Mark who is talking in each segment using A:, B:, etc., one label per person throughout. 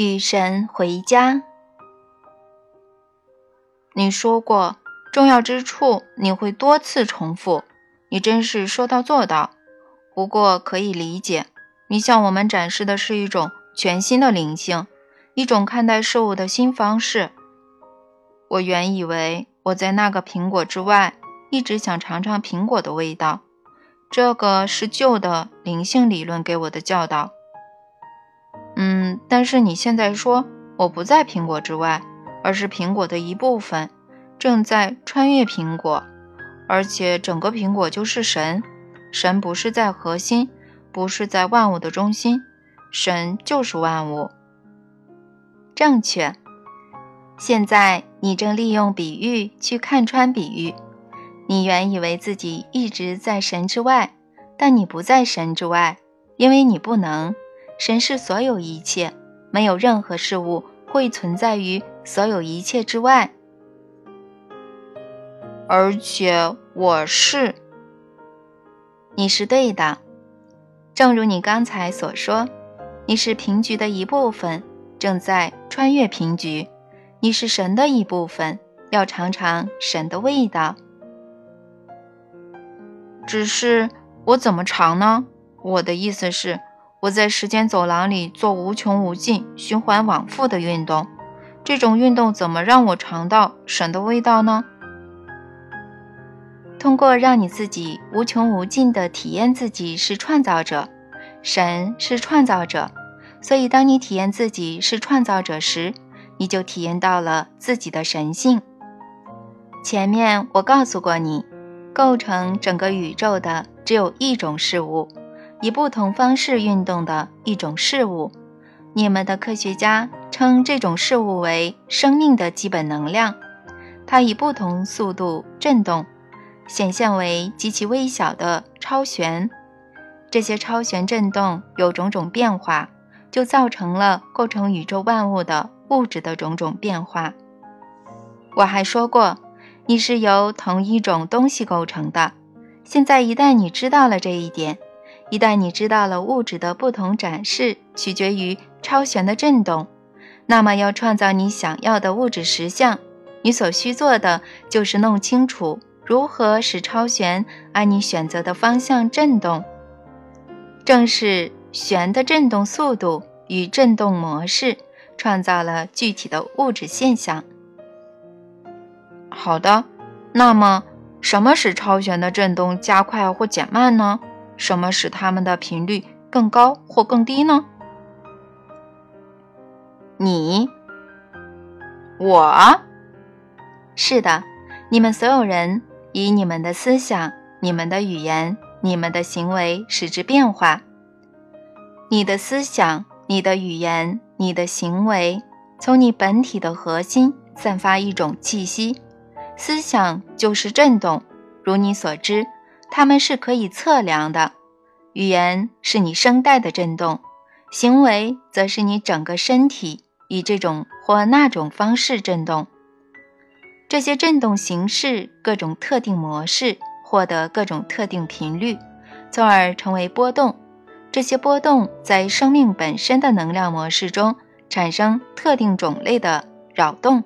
A: 与神回家。
B: 你说过重要之处你会多次重复，你真是说到做到。不过可以理解，你向我们展示的是一种全新的灵性，一种看待事物的新方式。我原以为我在那个苹果之外，一直想尝尝苹果的味道。这个是旧的灵性理论给我的教导。嗯，但是你现在说我不在苹果之外，而是苹果的一部分，正在穿越苹果，而且整个苹果就是神。神不是在核心，不是在万物的中心，神就是万物。
A: 正确。现在你正利用比喻去看穿比喻。你原以为自己一直在神之外，但你不在神之外，因为你不能。神是所有一切，没有任何事物会存在于所有一切之外。
B: 而且我是。
A: 你是对的，正如你刚才所说，你是平局的一部分，正在穿越平局。你是神的一部分，要尝尝神的味道。
B: 只是我怎么尝呢？我的意思是，我在时间走廊里做无穷无尽、循环往复的运动，这种运动怎么让我尝到神的味道呢？
A: 通过让你自己无穷无尽地体验自己是创造者，神是创造者，所以当你体验自己是创造者时，你就体验到了自己的神性。前面我告诉过你，构成整个宇宙的只有一种事物，以不同方式运动的一种事物。你们的科学家称这种事物为生命的基本能量，它以不同速度振动。显现为极其微小的超弦，这些超弦振动有种种变化，就造成了构成宇宙万物的物质的种种变化。我还说过，你是由同一种东西构成的。现在一旦你知道了这一点，一旦你知道了物质的不同展示取决于超弦的振动，那么要创造你想要的物质实像，你所需做的就是弄清楚。如何使超弦按你选择的方向振动？正是弦的振动速度与振动模式，创造了具体的物质现象。
B: 好的，那么什么使超弦的振动加快或减慢呢？什么使它们的频率更高或更低呢？
A: 你，
B: 我，
A: 是的，你们所有人。以你们的思想、你们的语言、你们的行为使之变化。你的思想、你的语言、你的行为，从你本体的核心散发一种气息。思想就是震动，如你所知，它们是可以测量的。语言是你声带的振动，行为则是你整个身体以这种或那种方式振动。这些振动形式各种特定模式获得各种特定频率，从而成为波动。这些波动在生命本身的能量模式中产生特定种类的扰动。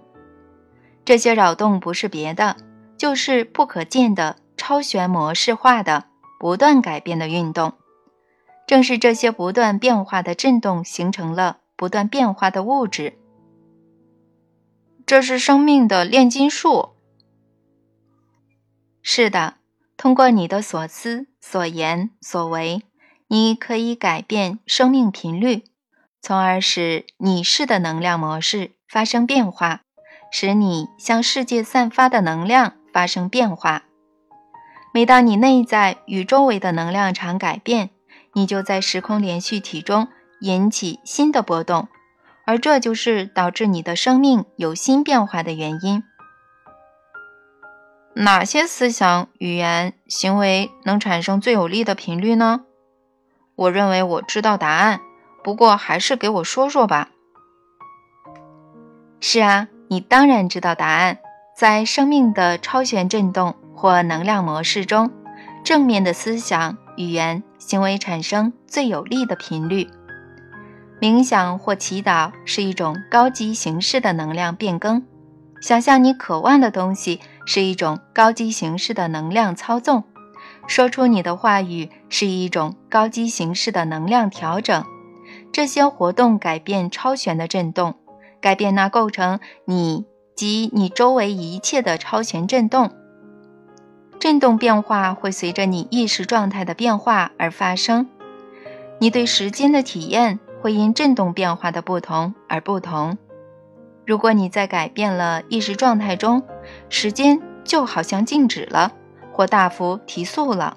A: 这些扰动不是别的，就是不可见的超弦模式化的不断改变的运动。正是这些不断变化的振动形成了不断变化的物质。
B: 这是生命的炼金术。
A: 是的，通过你的所思、所言、所为，你可以改变生命频率，从而使你是的能量模式发生变化，使你向世界散发的能量发生变化。每当你内在与周围的能量场改变，你就在时空连续体中引起新的波动。而这就是导致你的生命有新变化的原因。
B: 哪些思想、语言、行为能产生最有力的频率呢？我认为我知道答案，不过还是给我说说吧。
A: 是啊，你当然知道答案。在生命的超弦振动或能量模式中，正面的思想、语言、行为产生最有力的频率。冥想或祈祷是一种高级形式的能量变更，想象你渴望的东西是一种高级形式的能量操纵，说出你的话语是一种高级形式的能量调整。这些活动改变超弦的振动，改变那构成你及你周围一切的超弦振动。振动变化会随着你意识状态的变化而发生。你对时间的体验会因振动变化的不同而不同。如果你在改变了意识状态中，时间就好像静止了，或大幅提速了。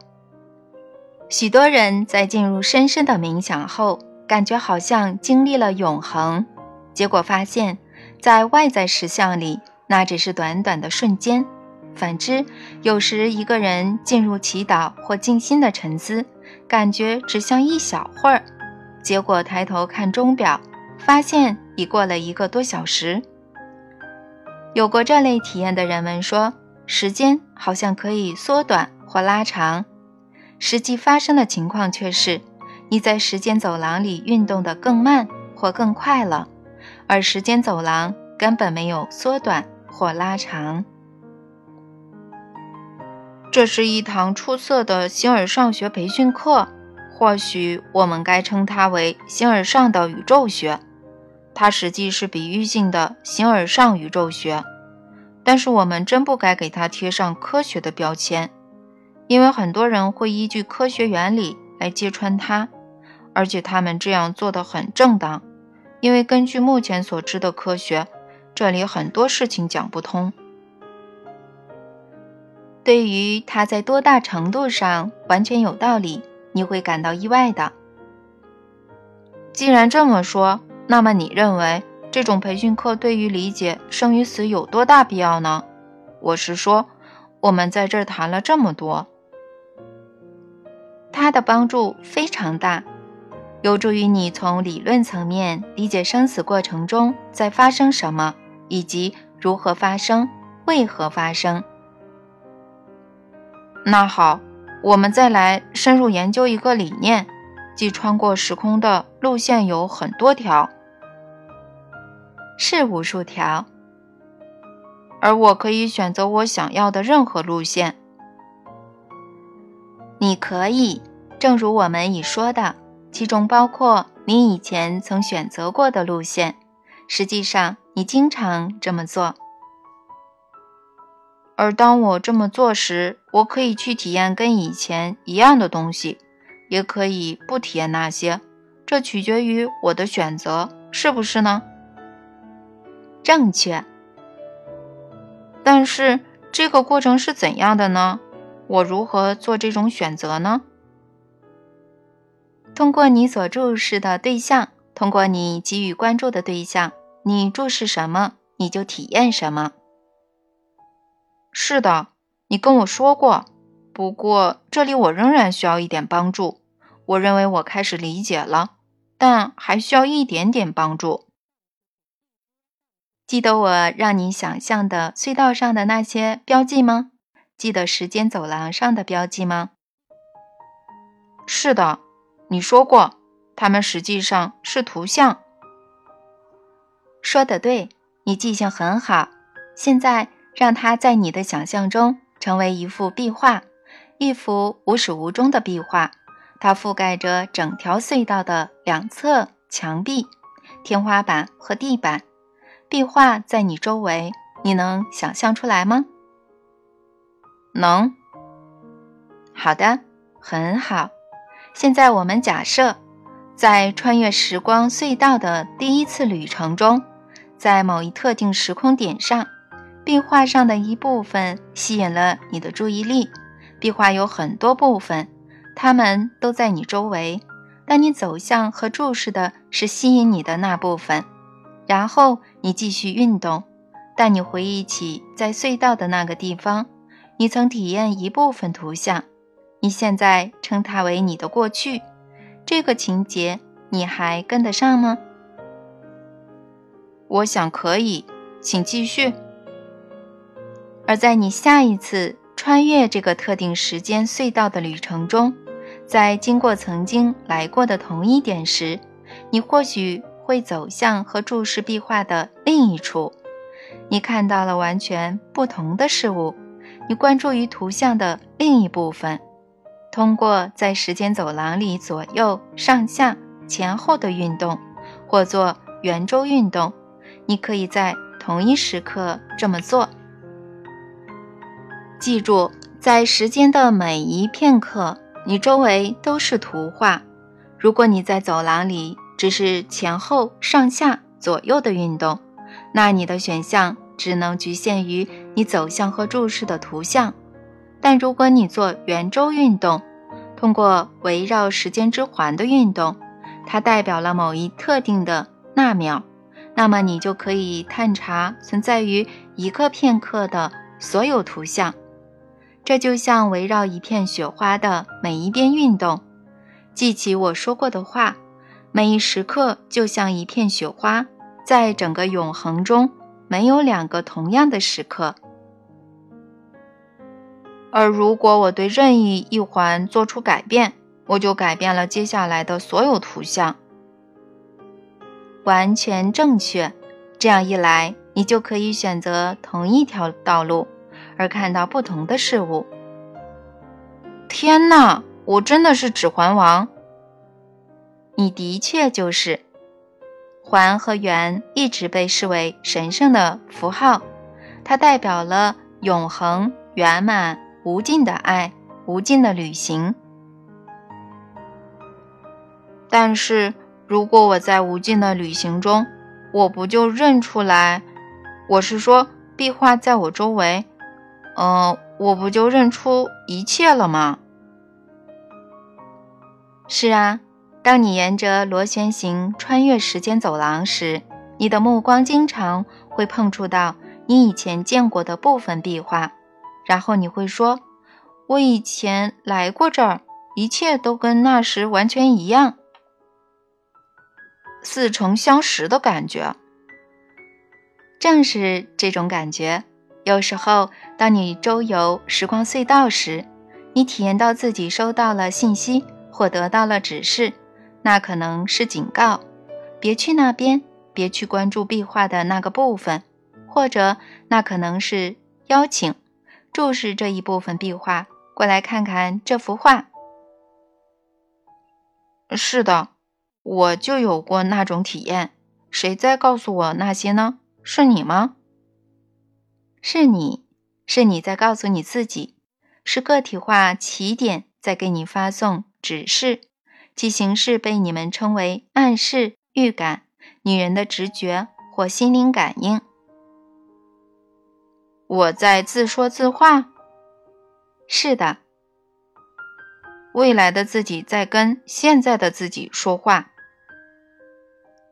A: 许多人在进入深深的冥想后，感觉好像经历了永恒，结果发现，在外在实相里，那只是短短的瞬间。反之，有时一个人进入祈祷或静心的沉思，感觉只像一小会儿，结果抬头看钟表，发现已过了一个多小时。有过这类体验的人们说，时间好像可以缩短或拉长，实际发生的情况却是，你在时间走廊里运动得更慢或更快了，而时间走廊根本没有缩短或拉长。
B: 这是一堂出色的形而上学培训课，或许我们该称它为形而上的宇宙学。它实际是比喻性的形而上宇宙学，但是我们真不该给它贴上科学的标签，因为很多人会依据科学原理来揭穿它，而且他们这样做的很正当，因为根据目前所知的科学，这里很多事情讲不通。
A: 对于它在多大程度上完全有道理，你会感到意外的。
B: 既然这么说，那么你认为这种培训课对于理解生与死有多大必要呢？我是说，我们在这儿谈了这么多，
A: 它的帮助非常大，有助于你从理论层面理解生死过程中在发生什么，以及如何发生、为何发生。
B: 那好，我们再来深入研究一个理念，即穿过时空的路线有很多条，
A: 是无数条，
B: 而我可以选择我想要的任何路线。
A: 你可以，正如我们已说的，其中包括你以前曾选择过的路线。实际上，你经常这么做。
B: 而当我这么做时，我可以去体验跟以前一样的东西，也可以不体验那些，这取决于我的选择，是不是呢？
A: 正确。
B: 但是这个过程是怎样的呢？我如何做这种选择呢？
A: 通过你所注视的对象，通过你给予关注的对象，你注视什么，你就体验什么。
B: 是的，你跟我说过。不过这里我仍然需要一点帮助。我认为我开始理解了，但还需要一点点帮助。
A: 记得我让你想象的隧道上的那些标记吗？记得时间走廊上的标记吗？
B: 是的，你说过，它们实际上是图像。
A: 说的对，你记性很好。现在。让它在你的想象中成为一幅壁画，一幅无始无终的壁画。它覆盖着整条隧道的两侧墙壁、天花板和地板。壁画在你周围，你能想象出来吗？
B: 能。
A: 好的，很好。现在我们假设，在穿越时光隧道的第一次旅程中，在某一特定时空点上。壁画上的一部分吸引了你的注意力。壁画有很多部分，它们都在你周围，但你走向和注视的是吸引你的那部分。然后你继续运动，但你回忆起在隧道的那个地方，你曾体验一部分图像。你现在称它为你的过去。这个情节你还跟得上吗？
B: 我想可以，请继续。
A: 而在你下一次穿越这个特定时间隧道的旅程中，在经过曾经来过的同一点时，你或许会走向和注视壁画的另一处，你看到了完全不同的事物，你关注于图像的另一部分。通过在时间走廊里左右、上下、前后的运动，或做圆周运动，你可以在同一时刻这么做。记住，在时间的每一片刻，你周围都是图画。如果你在走廊里只是前后、上下、左右的运动，那你的选项只能局限于你走向和注视的图像。但如果你做圆周运动，通过围绕时间之环的运动，它代表了某一特定的纳秒，那么你就可以探查存在于一个片刻的所有图像。这就像围绕一片雪花的每一边运动。记起我说过的话，每一时刻就像一片雪花，在整个永恒中没有两个同样的时刻。而如果我对任意一环做出改变，我就改变了接下来的所有图像。完全正确。这样一来，你就可以选择同一条道路，而看到不同的事物。天哪，我真的是指环王！你的确就是。环和圆一直被视为神圣的符号，它代表了永恒、圆满。无尽的爱，无尽的旅行。但是如果我在无尽的旅行中，我不就认出来？我是说，壁画在我周围，嗯，我不就认出一切了吗？是啊，当你沿着螺旋形穿越时间走廊时，你的目光经常会碰触到你以前见过的部分壁画。然后你会说：“我以前来过这儿，一切都跟那时完全一样，似曾相识的感觉。”正是这种感觉。有时候，当你周游时光隧道时，你体验到自己收到了信息或得到了指示，那可能是警告：别去那边，别去关注壁画的那个部分；或者，那可能是邀请。注视这一部分壁画，过来看看这幅画。是的，我就有过那种体验。谁在告诉我那些呢？是你吗？是你，是你在告诉你自己，是个体化起点在给你发送指示，其形式被你们称为暗示、预感、女人的直觉或心灵感应。我在自说自话。是的，未来的自己在跟现在的自己说话，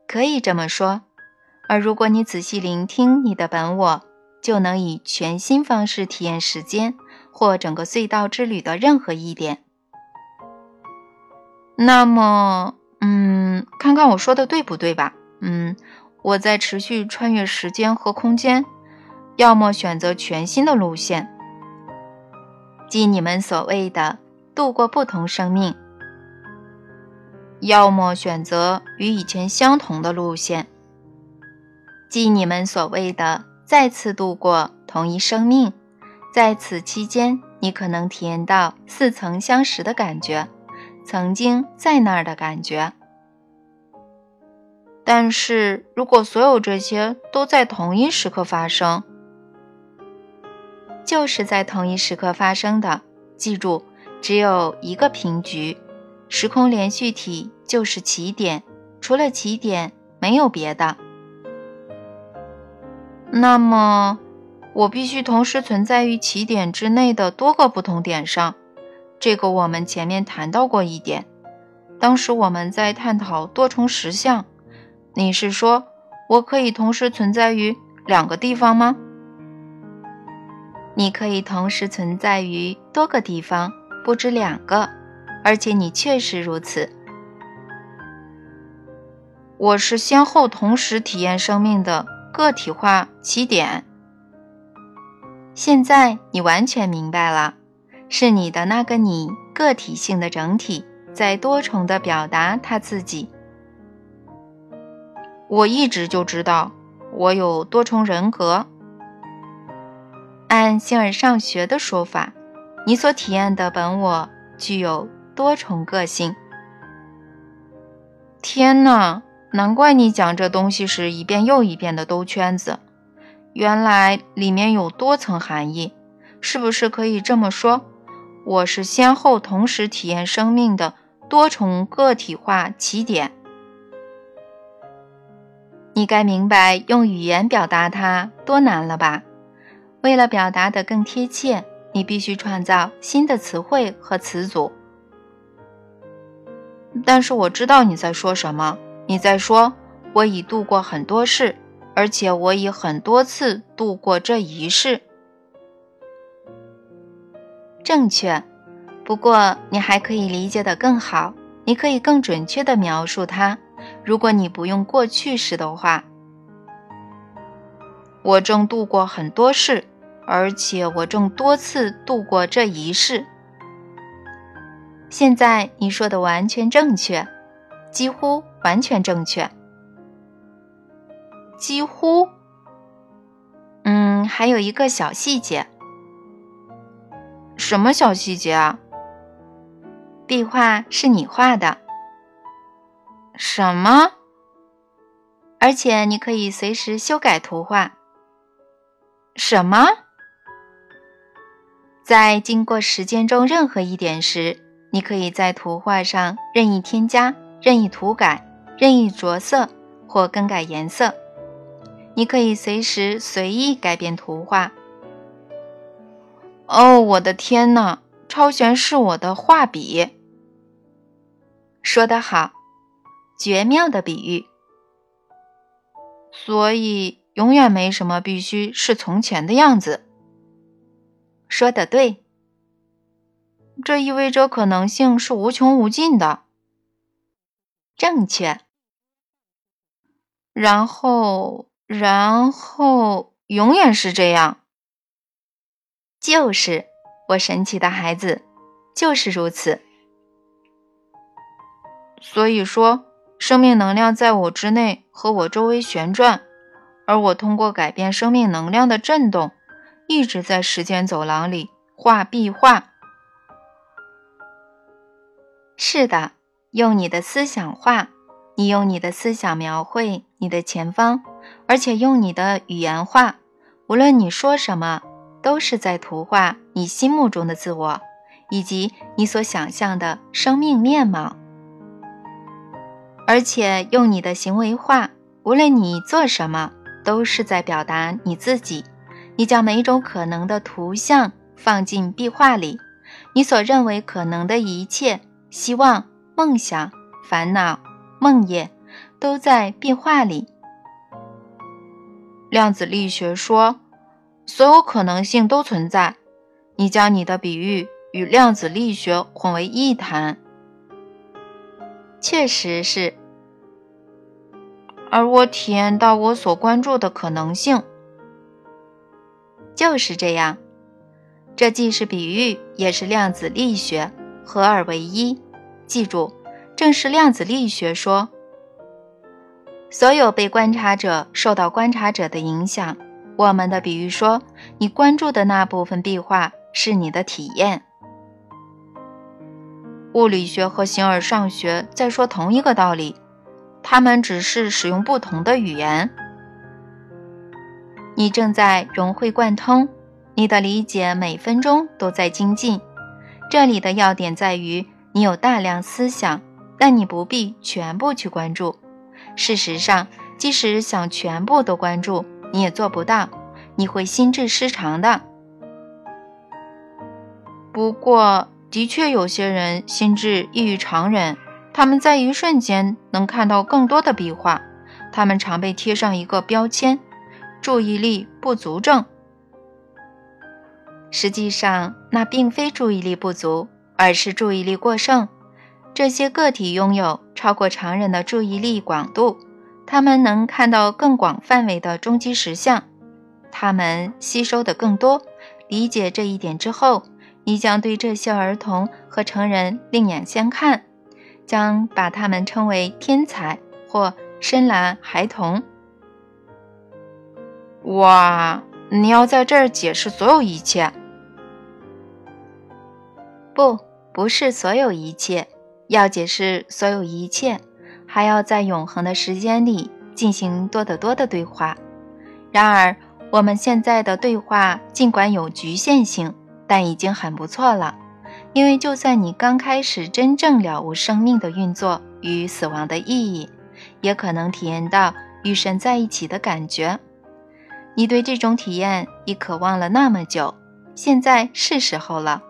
A: 可以这么说。而如果你仔细聆听你的本我，就能以全新方式体验时间或整个隧道之旅的任何一点。那么，嗯，看看我说的对不对吧？嗯，我在持续穿越时间和空间。要么选择全新的路线，即你们所谓的度过不同生命；要么选择与以前相同的路线，即你们所谓的再次度过同一生命。在此期间，你可能体验到似曾相识的感觉，曾经在那儿的感觉。但是如果所有这些都在同一时刻发生，就是在同一时刻发生的。记住，只有一个平局，时空连续体就是起点，除了起点没有别的。那么，我必须同时存在于起点之内的多个不同点上。这个我们前面谈到过一点，当时我们在探讨多重实相。你是说我可以同时存在于两个地方吗？你可以同时存在于多个地方，不止两个，而且你确实如此。我是先后同时体验生命的个体化起点。现在你完全明白了，是你的那个你个体性的整体在多重的表达他自己。
B: 我一直就知道我有多重人格。
A: 按形而上学的说法，你所体验的本我具有多重个性。
B: 天哪，难怪你讲这东西时一遍又一遍的兜圈子，原来里面有多层含义。是不是可以这么说？我是先后同时体验生命的多重个体化起点。
A: 你该明白用语言表达它多难了吧？为了表达得更贴切，你必须创造新的词汇和词组。
B: 但是我知道你在说什么。你在说我已度过很多事，而且我已很多次度过这一世。
A: 正确。不过你还可以理解的更好，你可以更准确的描述它。如果你不用过去时的话，
B: 我正度过很多事。而且我正多次度过这一世。
A: 现在你说的完全正确，几乎完全正确。
B: 几乎，
A: 嗯，还有一个小细节。
B: 什么小细节啊？
A: 壁画是你画的。
B: 什么？
A: 而且你可以随时修改图画。
B: 什么？
A: 在经过时间中任何一点时，你可以在图画上任意添加、任意涂改、任意着色或更改颜色。你可以随时随意改变图画。
B: 哦，我的天哪！超旋是我的画笔。
A: 说得好，绝妙的比喻。
B: 所以，永远没什么必须是从前的样子。
A: 说的对，
B: 这意味着可能性是无穷无尽的。
A: 正确。
B: 然后，然后永远是这样。
A: 就是我神奇的孩子，就是如此。
B: 所以说，生命能量在我之内和我周围旋转，而我通过改变生命能量的振动。一直在时间走廊里画壁画。
A: 是的，用你的思想画，你用你的思想描绘你的前方，而且用你的语言画。无论你说什么，都是在图画你心目中的自我，以及你所想象的生命面貌。而且用你的行为画，无论你做什么，都是在表达你自己。你将每一种可能的图像放进壁画里，你所认为可能的一切希望、梦想、烦恼、梦魇，都在壁画里。
B: 量子力学说，所有可能性都存在。你将你的比喻与量子力学混为一谈，
A: 确实是。
B: 而我体验到我所关注的可能性。
A: 就是这样，这既是比喻，也是量子力学，合二为一。记住，正是量子力学说，所有被观察者受到观察者的影响。我们的比喻说，你关注的那部分壁画是你的体验。
B: 物理学和形而上学在说同一个道理，他们只是使用不同的语言。
A: 你正在融会贯通，你的理解每分钟都在精进。这里的要点在于，你有大量思想，但你不必全部去关注。事实上，即使想全部都关注，你也做不到，你会心智失常的。
B: 不过，的确有些人心智异于常人，他们在一瞬间能看到更多的壁画，他们常被贴上一个标签。注意力不足症，
A: 实际上那并非注意力不足，而是注意力过剩。这些个体拥有超过常人的注意力广度，他们能看到更广范围的终极实相，他们吸收的更多。理解这一点之后，你将对这些儿童和成人另眼相看，将把他们称为天才或深蓝、孩童。
B: 哇，你要在这儿解释所有一切？
A: 不，不是所有一切。要解释所有一切，还要在永恒的时间里进行多得多的对话。然而，我们现在的对话尽管有局限性，但已经很不错了。因为就算你刚开始真正了悟生命的运作与死亡的意义，也可能体验到与神在一起的感觉。你对这种体验已渴望了那么久，现在是时候了。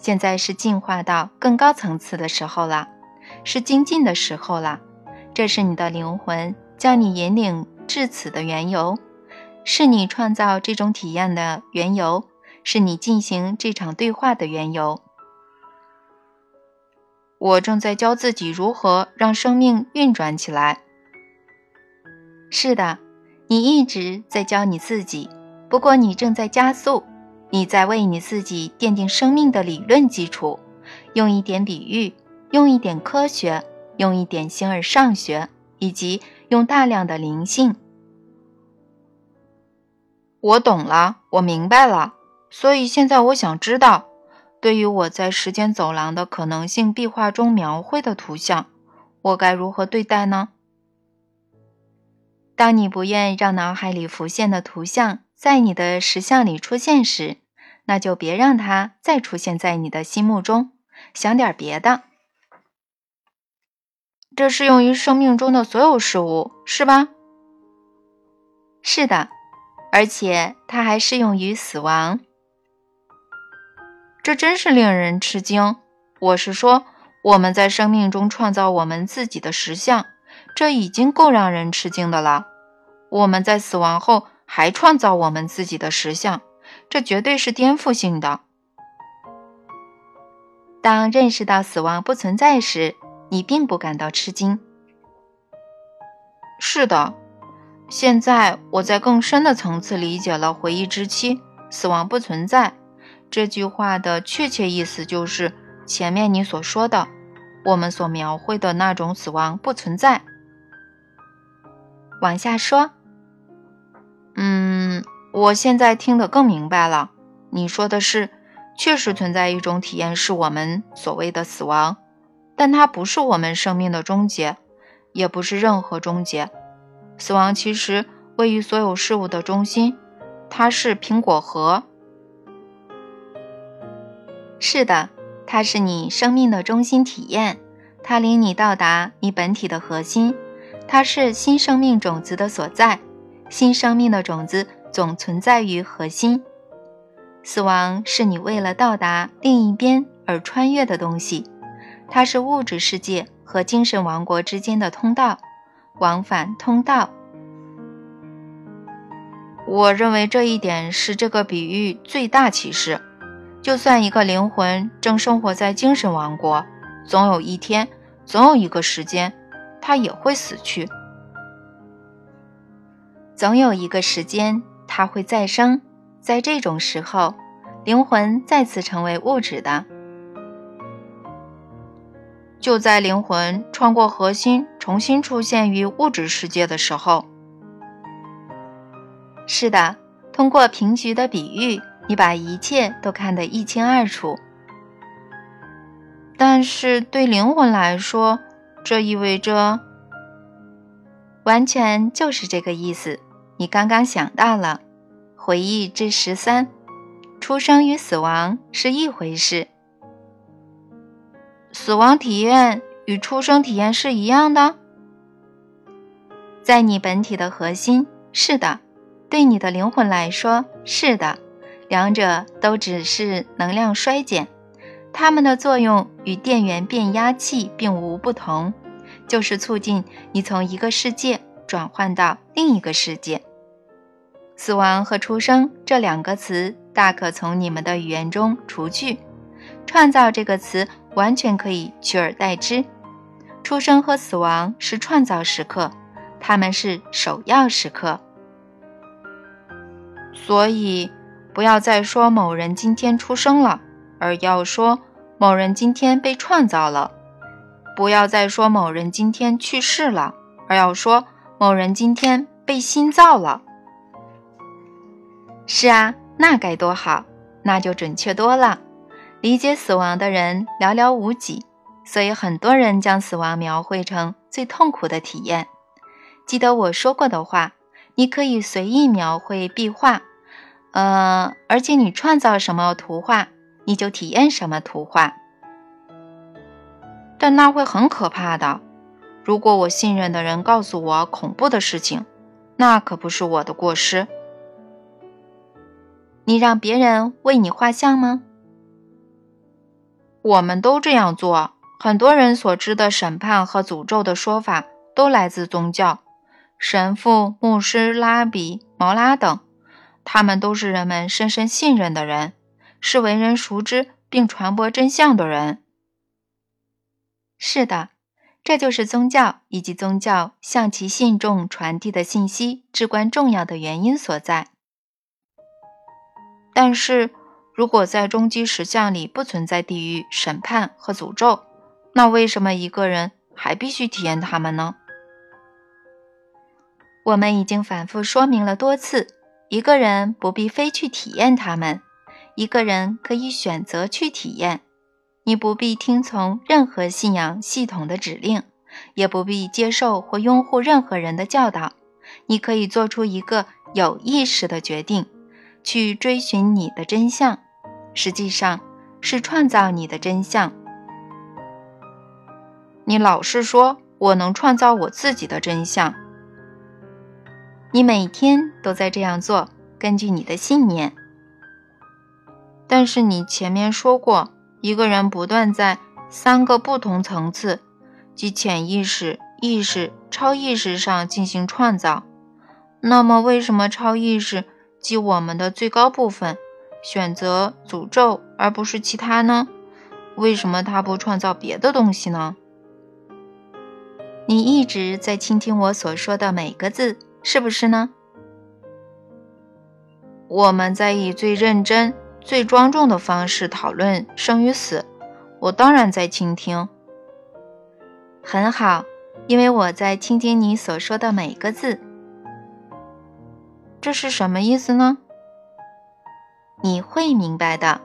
A: 现在是进化到更高层次的时候了，是精进的时候了。这是你的灵魂将你引领至此的缘由，是你创造这种体验的缘由，是你进行这场对话的缘由。
B: 我正在教自己如何让生命运转起来。
A: 是的，你一直在教你自己，不过你正在加速。你在为你自己奠定生命的理论基础，用一点比喻，用一点科学，用一点形而上学，以及用大量的灵性。
B: 我懂了，我明白了。所以现在我想知道，对于我在时间走廊的可能性壁画中描绘的图像，我该如何对待呢？
A: 当你不愿让脑海里浮现的图像在你的实像里出现时，那就别让它再出现在你的心目中，想点别的。
B: 这适用于生命中的所有事物，是吧？
A: 是的，而且它还适用于死亡。
B: 这真是令人吃惊。我是说，我们在生命中创造我们自己的实像，这已经够让人吃惊的了。我们在死亡后还创造我们自己的实相。这绝对是颠覆性的。
A: 当认识到死亡不存在时，你并不感到吃惊。
B: 是的，现在我在更深的层次理解了回忆之期死亡不存在这句话的确切意思，就是前面你所说的，我们所描绘的那种死亡不存在。
A: 往下说。
B: 嗯。我现在听得更明白了。你说的是，确实存在一种体验，是我们所谓的死亡，但它不是我们生命的终结，也不是任何终结。死亡其实位于所有事物的中心，它是苹果核。
A: 是的，它是你生命的中心体验，它领你到达你本体的核心，它是新生命种子的所在，新生命的种子。总存在于核心。死亡是你为了到达另一边而穿越的东西，它是物质世界和精神王国之间的通道，往返通道。
B: 我认为这一点是这个比喻最大启示。就算一个灵魂正生活在精神王国，总有一天，总有一个时间，他也会死去。
A: 总有一个时间。它会再生，在这种时候，灵魂再次成为物质的。
B: 就在灵魂穿过核心，重新出现于物质世界的时候。
A: 是的，通过平局的比喻，你把一切都看得一清二楚。
B: 但是对灵魂来说，这意味着，
A: 完全就是这个意思。你刚刚想到了，回忆之十三，出生与死亡是一回事。
B: 死亡体验与出生体验是一样的，
A: 在你本体的核心是的，对你的灵魂来说是的，两者都只是能量衰减，它们的作用与电源变压器并无不同，就是促进你从一个世界转换到另一个世界。死亡和出生这两个词大可从你们的语言中除去，创造这个词完全可以取而代之。出生和死亡是创造时刻，他们是首要时刻。
B: 所以，不要再说某人今天出生了，而要说某人今天被创造了；不要再说某人今天去世了，而要说
A: 某人今天被新造了。是啊，那该多好，那就准确多了。理解死亡的人寥寥无几，所以很多人将死亡描绘成最痛苦的体验。记得我说过的话，你可以随意描绘壁画，呃，而且你创造什么图画，你就体验什么图画。
B: 但那会很可怕的。如果我信任的人告诉我恐怖的事情，那可不是我的过失。
A: 你让别人为你画像吗？
B: 我们都这样做。很多人所知的审判和诅咒的说法都来自宗教，神父、牧师、拉比、毛拉等，他们都是人们深深信任的人，是为人熟知并传播真相的人。
A: 是的，这就是宗教以及宗教向其信众传递的信息至关重要的原因所在。
B: 但是。如果在终极实相里不存在地狱、审判和诅咒，那为什么一个人还必须体验他们呢？
A: 我们已经反复说明了多次，一个人不必非去体验他们，一个人可以选择去体验。你不必听从任何信仰系统的指令，也不必接受或拥护任何人的教导，你可以做出一个有意识的决定，去追寻你的真相。实际上是创造你的真相。
B: 你老是说我能创造我自己的真相，
A: 你每天都在这样做，根据你的信念。
B: 但是你前面说过，一个人不断在三个不同层次，即潜意识、意识、超意识上进行创造。那么，为什么超意识即我们的最高部分？选择诅咒而不是其他呢？为什么他不创造别的东西呢？
A: 你一直在倾听我所说的每个字，是不是呢？
B: 我们在以最认真、最庄重的方式讨论生与死，我当然在倾听。
A: 很好，因为我在倾听你所说的每个字。
B: 这是什么意思呢？
A: 你会明白的。